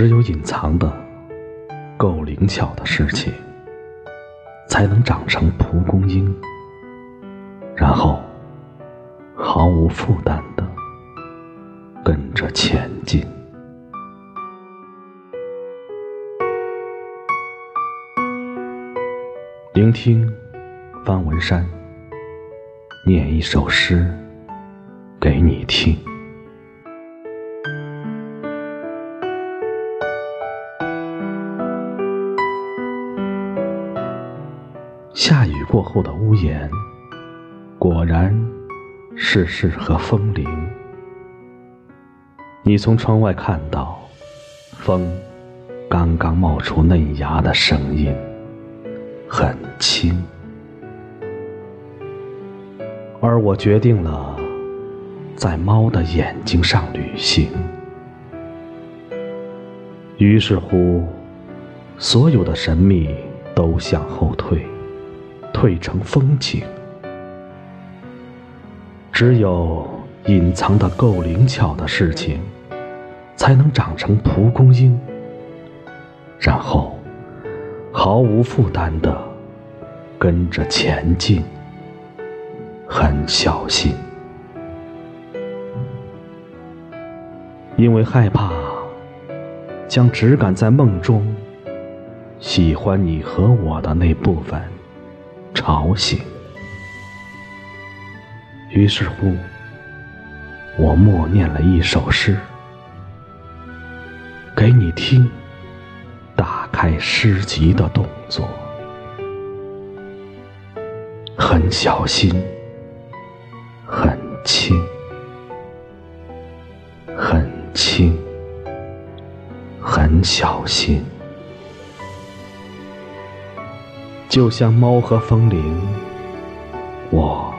只有隐藏的够灵巧的事情，才能长成蒲公英，然后毫无负担的跟着前进。聆听方文山念一首诗给你听。下雨过后的屋檐，果然是适合风铃。你从窗外看到，风刚刚冒出嫩芽的声音，很轻。而我决定了，在猫的眼睛上旅行。于是乎，所有的神秘都向后退。退成风景，只有隐藏的够灵巧的事情，才能长成蒲公英，然后毫无负担的跟着前进，很小心，因为害怕将只敢在梦中喜欢你和我的那部分。吵醒。于是乎，我默念了一首诗，给你听。打开诗集的动作，很小心，很轻，很轻，很小心。就像猫和风铃，我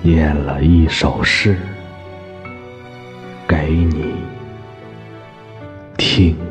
念了一首诗给你听。